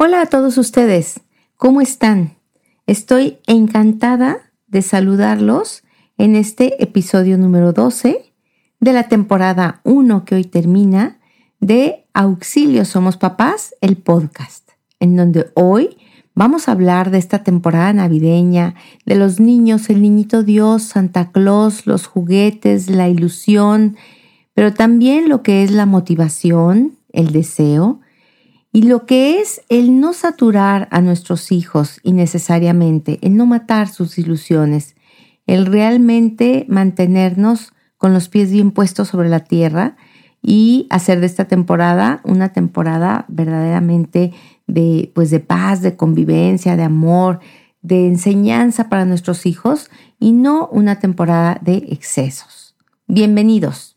Hola a todos ustedes, ¿cómo están? Estoy encantada de saludarlos en este episodio número 12 de la temporada 1 que hoy termina de Auxilio Somos Papás, el podcast, en donde hoy vamos a hablar de esta temporada navideña, de los niños, el niñito Dios, Santa Claus, los juguetes, la ilusión, pero también lo que es la motivación, el deseo, y lo que es el no saturar a nuestros hijos innecesariamente, el no matar sus ilusiones, el realmente mantenernos con los pies bien puestos sobre la tierra y hacer de esta temporada una temporada verdaderamente de, pues de paz, de convivencia, de amor, de enseñanza para nuestros hijos y no una temporada de excesos. Bienvenidos.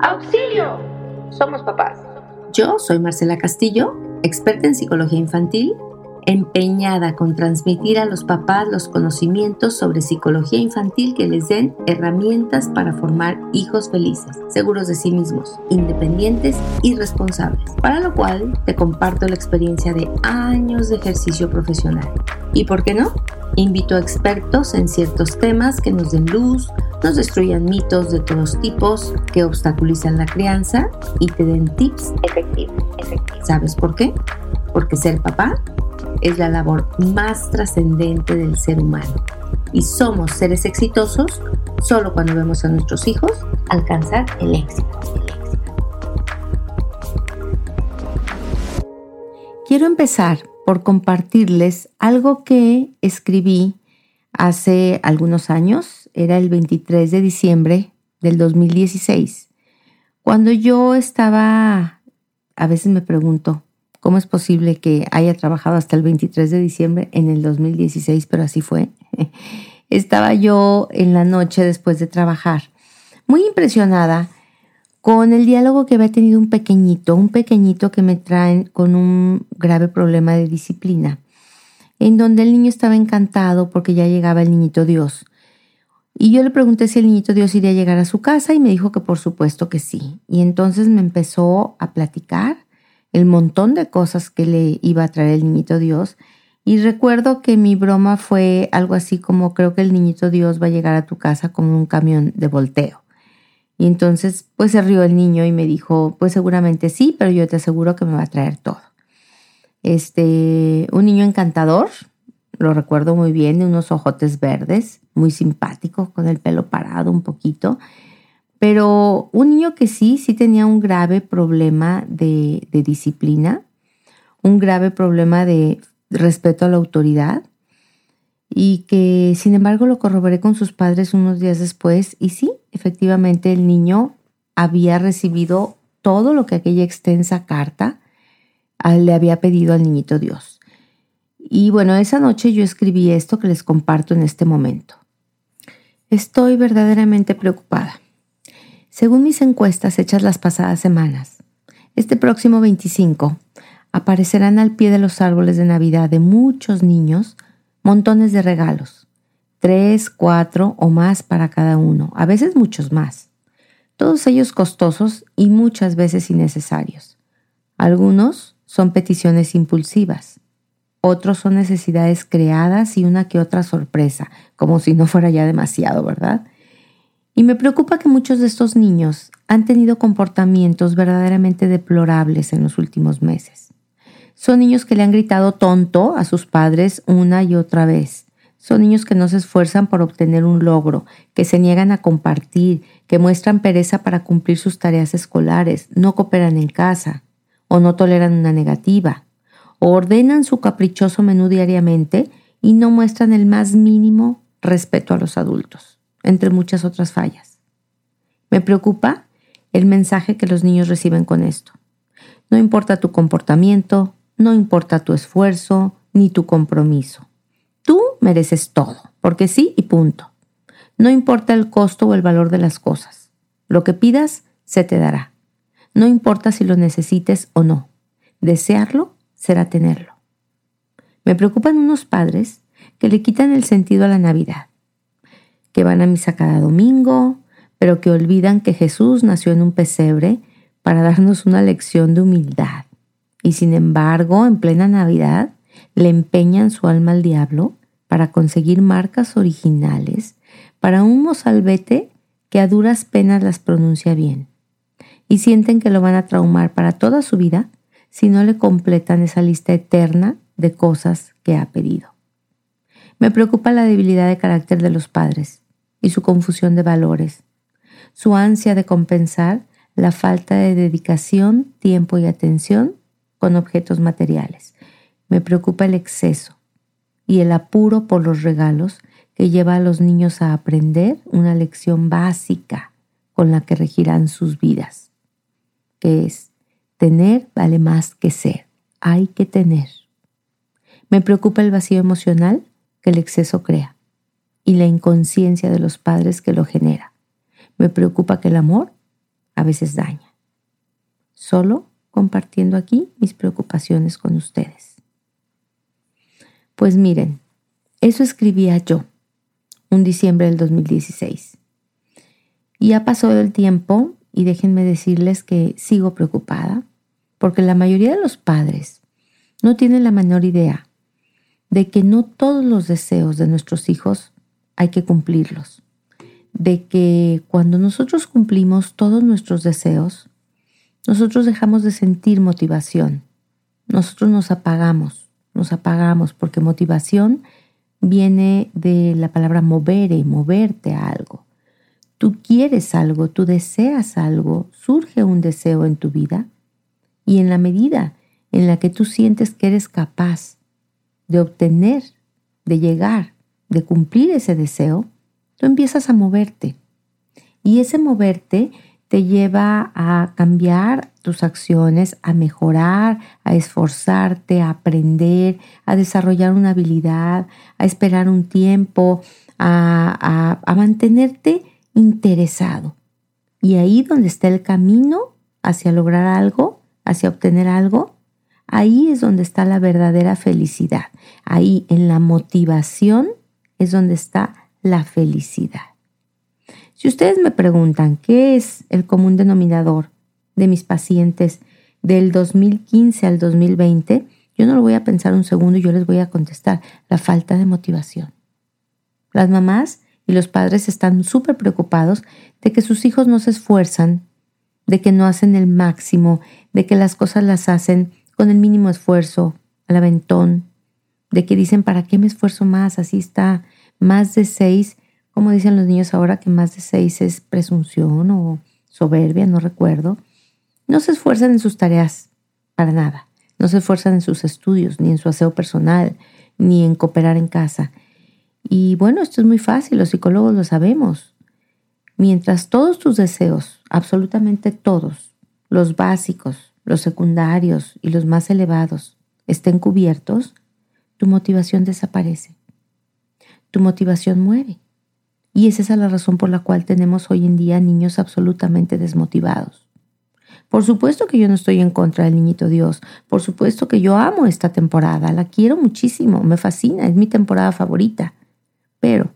¡Auxilio! Somos papás. Yo soy Marcela Castillo, experta en psicología infantil, empeñada con transmitir a los papás los conocimientos sobre psicología infantil que les den herramientas para formar hijos felices, seguros de sí mismos, independientes y responsables, para lo cual te comparto la experiencia de años de ejercicio profesional. ¿Y por qué no? Invito a expertos en ciertos temas que nos den luz, nos destruyan mitos de todos tipos que obstaculizan la crianza y te den tips efectivos. ¿Sabes por qué? Porque ser papá es la labor más trascendente del ser humano. Y somos seres exitosos solo cuando vemos a nuestros hijos alcanzar. El éxito. Quiero empezar por compartirles algo que escribí hace algunos años, era el 23 de diciembre del 2016, cuando yo estaba, a veces me pregunto, ¿cómo es posible que haya trabajado hasta el 23 de diciembre en el 2016? Pero así fue. Estaba yo en la noche después de trabajar, muy impresionada con el diálogo que había tenido un pequeñito, un pequeñito que me traen con un grave problema de disciplina, en donde el niño estaba encantado porque ya llegaba el niñito Dios. Y yo le pregunté si el niñito Dios iría a llegar a su casa y me dijo que por supuesto que sí. Y entonces me empezó a platicar el montón de cosas que le iba a traer el niñito Dios. Y recuerdo que mi broma fue algo así como creo que el niñito Dios va a llegar a tu casa como un camión de volteo. Y entonces, pues se rió el niño y me dijo, pues seguramente sí, pero yo te aseguro que me va a traer todo. Este, un niño encantador, lo recuerdo muy bien, de unos ojotes verdes, muy simpático, con el pelo parado un poquito, pero un niño que sí, sí tenía un grave problema de, de disciplina, un grave problema de respeto a la autoridad y que sin embargo lo corroboré con sus padres unos días después y sí, efectivamente el niño había recibido todo lo que aquella extensa carta ah, le había pedido al niñito Dios. Y bueno, esa noche yo escribí esto que les comparto en este momento. Estoy verdaderamente preocupada. Según mis encuestas hechas las pasadas semanas, este próximo 25 aparecerán al pie de los árboles de Navidad de muchos niños montones de regalos, tres, cuatro o más para cada uno, a veces muchos más, todos ellos costosos y muchas veces innecesarios. Algunos son peticiones impulsivas, otros son necesidades creadas y una que otra sorpresa, como si no fuera ya demasiado, ¿verdad? Y me preocupa que muchos de estos niños han tenido comportamientos verdaderamente deplorables en los últimos meses. Son niños que le han gritado tonto a sus padres una y otra vez. Son niños que no se esfuerzan por obtener un logro, que se niegan a compartir, que muestran pereza para cumplir sus tareas escolares, no cooperan en casa, o no toleran una negativa, ordenan su caprichoso menú diariamente y no muestran el más mínimo respeto a los adultos, entre muchas otras fallas. Me preocupa el mensaje que los niños reciben con esto. No importa tu comportamiento, no importa tu esfuerzo ni tu compromiso. Tú mereces todo, porque sí y punto. No importa el costo o el valor de las cosas. Lo que pidas se te dará. No importa si lo necesites o no. Desearlo será tenerlo. Me preocupan unos padres que le quitan el sentido a la Navidad, que van a misa cada domingo, pero que olvidan que Jesús nació en un pesebre para darnos una lección de humildad Y sin embargo, en plena Navidad, le empeñan su alma al diablo para conseguir marcas originales para un mozalbete que a duras penas las pronuncia bien. Y sienten que lo van a traumar para toda su vida si no le completan esa lista eterna de cosas que ha pedido. Me preocupa la debilidad de carácter de los padres y su confusión de valores, su ansia de compensar la falta de dedicación, tiempo y atención con objetos materiales. Me preocupa el exceso y el apuro por los regalos que lleva a los niños a aprender una lección básica con la que regirán sus vidas, que es tener vale más que ser, hay que tener. Me preocupa el vacío emocional que el exceso crea y la inconsciencia de los padres que lo genera. Me preocupa que el amor a veces daña. Solo compartiendo aquí mis preocupaciones con ustedes. Pues miren, eso escribía yo un diciembre del 2016. Y ha pasado el tiempo y déjenme decirles que sigo preocupada porque la mayoría de los padres no tienen la menor idea de que no todos los deseos de nuestros hijos hay que cumplirlos, de que cuando nosotros cumplimos todos nuestros deseos, nosotros dejamos de sentir motivación, nosotros nos apagamos, nos apagamos porque motivación viene de la palabra movere, moverte a algo. Tú quieres algo, tú deseas algo, surge un deseo en tu vida y en la medida en la que tú sientes que eres capaz de obtener, de llegar, de cumplir ese deseo, tú empiezas a moverte. Y ese moverte te lleva a cambiar tus acciones, a mejorar, a esforzarte, a aprender, a desarrollar una habilidad, a esperar un tiempo, a, a mantenerte interesado. Y ahí donde está el camino hacia lograr algo, hacia obtener algo, ahí es donde está la verdadera felicidad. Ahí en la motivación es donde está la felicidad. Si ustedes me preguntan qué es el común denominador de mis pacientes del 2015 al 2020, yo no lo voy a pensar un segundo yo les voy a contestar la falta de motivación. Las mamás y los padres están súper preocupados de que sus hijos no se esfuerzan, de que no hacen el máximo, de que las cosas las hacen con el mínimo esfuerzo, al aventón, de que dicen, ¿para qué me esfuerzo más? Así está, más de seis, como dicen los niños ahora, que más de seis es presunción o soberbia, no recuerdo. No se esfuerzan en sus tareas, para nada. No se esfuerzan en sus estudios, ni en su aseo personal, ni en cooperar en casa. Y bueno, esto es muy fácil, los psicólogos lo sabemos. Mientras todos tus deseos, absolutamente todos, los básicos, los secundarios y los más elevados, estén cubiertos, tu motivación desaparece. Tu motivación muere. Y esa es la razón por la cual tenemos hoy en día niños absolutamente desmotivados. Por supuesto que yo no estoy en contra del niñito Dios. Por supuesto que yo amo esta temporada. La quiero muchísimo. Me fascina. Es mi temporada favorita. Pero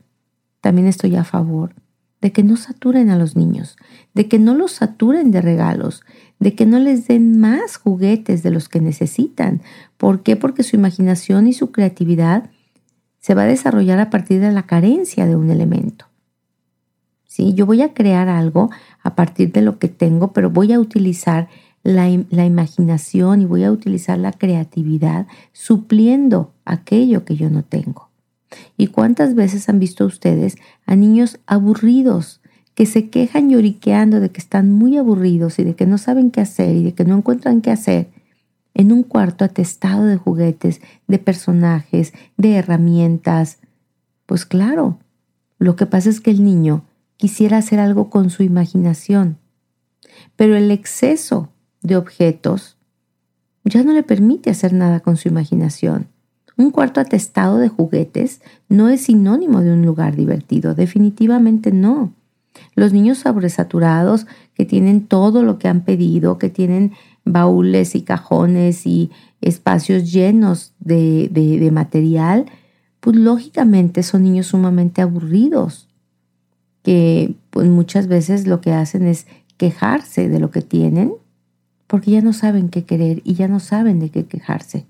también estoy a favor de que no saturen a los niños, de que no los saturen de regalos, de que no les den más juguetes de los que necesitan. ¿Por qué? Porque su imaginación y su creatividad se va a desarrollar a partir de la carencia de un elemento. ¿Sí? Yo voy a crear algo a partir de lo que tengo, pero voy a utilizar la, la, imaginación y voy a utilizar la creatividad supliendo aquello que yo no tengo. ¿Y cuántas veces han visto ustedes a niños aburridos que se quejan lloriqueando de que están muy aburridos y de que no saben qué hacer y de que no encuentran qué hacer en un cuarto atestado de juguetes, de personajes, de herramientas. Pues claro, lo que pasa es que el niño quisiera hacer algo con su imaginación, pero el exceso de objetos ya no le permite hacer nada con su imaginación. Un cuarto atestado de juguetes no es sinónimo de un lugar divertido, definitivamente no. Los niños sobresaturados que tienen todo lo que han pedido, que tienen baúles y cajones y espacios llenos de, material, pues lógicamente son niños sumamente aburridos, que pues muchas veces lo que hacen es quejarse de lo que tienen, porque ya no saben qué querer y ya no saben de qué quejarse.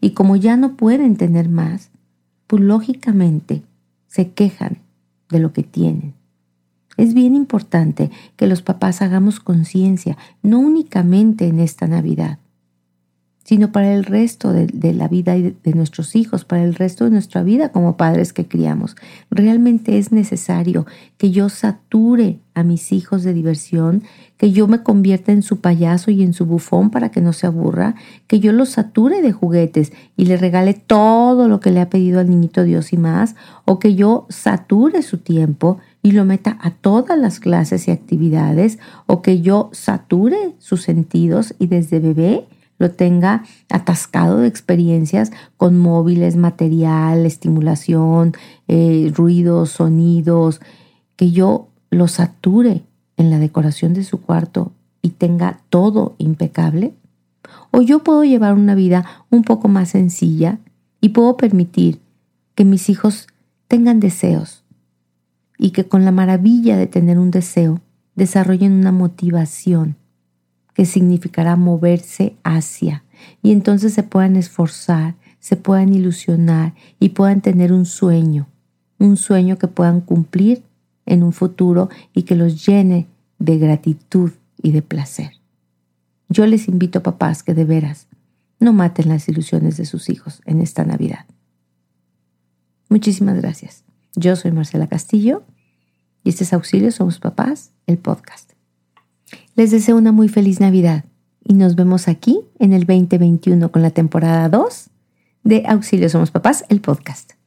Y como ya no pueden tener más, pues lógicamente se quejan de lo que tienen. Es bien importante que los papás hagamos conciencia, no únicamente en esta Navidad, sino para el resto de, la vida de, de nuestros hijos, para el resto de nuestra vida como padres que criamos. Realmente es necesario que yo sature a mis hijos de diversión, que yo me convierta en su payaso y en su bufón para que no se aburra, que yo lo sature de juguetes y le regale todo lo que le ha pedido al niñito Dios y más, o que yo sature su tiempo y lo meta a todas las clases y actividades, o que yo sature sus sentidos y desde bebé lo tenga atascado de experiencias con móviles, material, estimulación, eh, ruidos, sonidos, que yo lo sature en la decoración de su cuarto y tenga todo impecable? ¿O yo puedo llevar una vida un poco más sencilla y puedo permitir que mis hijos tengan deseos y que con la maravilla de tener un deseo desarrollen una motivación que significará moverse hacia, y entonces se puedan esforzar, se puedan ilusionar y puedan tener un sueño, un sueño que puedan cumplir en un futuro y que los llene de gratitud y de placer. Yo les invito, papás, que de veras no maten las ilusiones de sus hijos en esta Navidad. Muchísimas gracias. Yo soy Marcela Castillo y este es Auxilio Somos Papás, el podcast. Les deseo una muy feliz Navidad y nos vemos aquí en el 2021 con la temporada 2 de Auxilio Somos Papás, el podcast.